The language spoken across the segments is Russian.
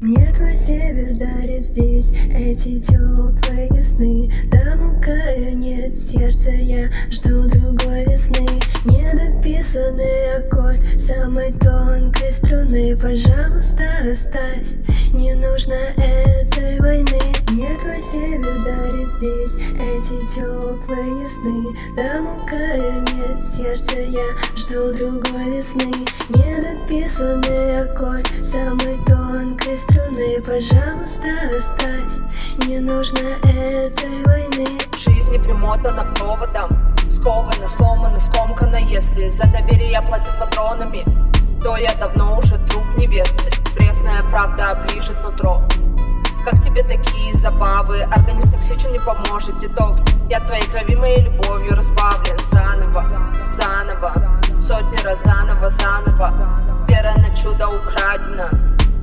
Мне твой север дарит здесь эти теплые сны нет сердца, я жду другой весны. Недописанный аккорд самой тонкой струны. Пожалуйста, оставь, не нужно этой войны. Мне твой север дарит здесь эти теплые сны. Там, у края нет сердца, я жду другой весны. Недописанный аккорд самой тонкой струны. Пожалуйста, оставь Не нужно этой войны. Жизнь не примотана проводом Скована, сломана, скомкана Если за доверие платят патронами То я давно уже труп невесты. Пресная правда оближет нутро. Как тебе такие забавы? Организм токсичен не поможет, детокс. Я твоей крови, моей любовью разбавлен. Заново, заново, сотни раз заново, заново. Вера на чудо украдена.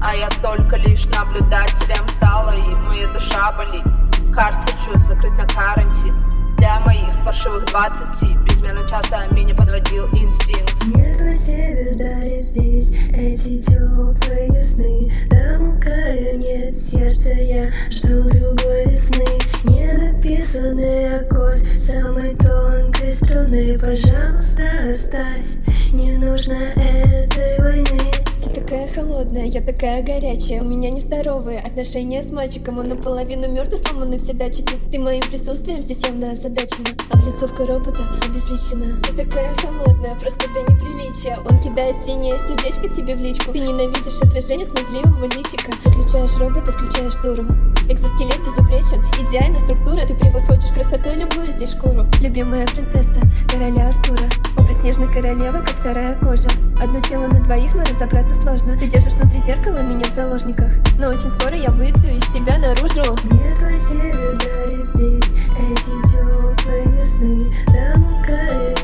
А я только лишь наблюдателем стала И моя душа болит Карточу закрыть на карантин. Для моих паршивых двадцати Безмерно часто меня подводил инстинкт. Мне твой север дарит здесь Эти теплые сны. Там у края нет сердца Я жду другой весны. Недописанный аккорд Самой тонкой струны. Пожалуйста, оставь Не нужно этой войны такая холодная, я такая горячая. У меня нездоровые отношения с мальчиком Он наполовину мертв, сломаны все датчики Ты моим присутствием здесь явно озадачена. Облицовка робота обезличена. Ты такая холодная, просто до неприличия. Он кидает синее сердечко тебе в личку. Ты ненавидишь отражение смазливого личика. Выключаешь робота, включаешь дуру. Экзоскелет безупречен, идеальная структура. Ты превосходишь красотой любую здесь шкуру. Любимая принцесса, короля Артура. Образ снежной королевы, как вторая кожа. Одно тело на двоих, но разобраться сложно. Ты держишь внутри зеркала меня в заложниках. Но очень скоро я выйду из тебя наружу. Нет силы дарить здесь эти теплые сны. Нам у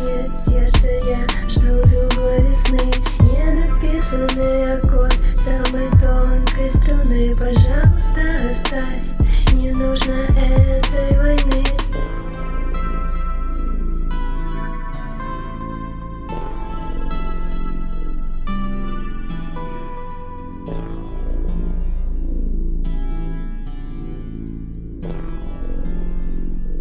нет сердца, я жду другой весны. Недописанный аккорд самой тонкой струны, пожалуйста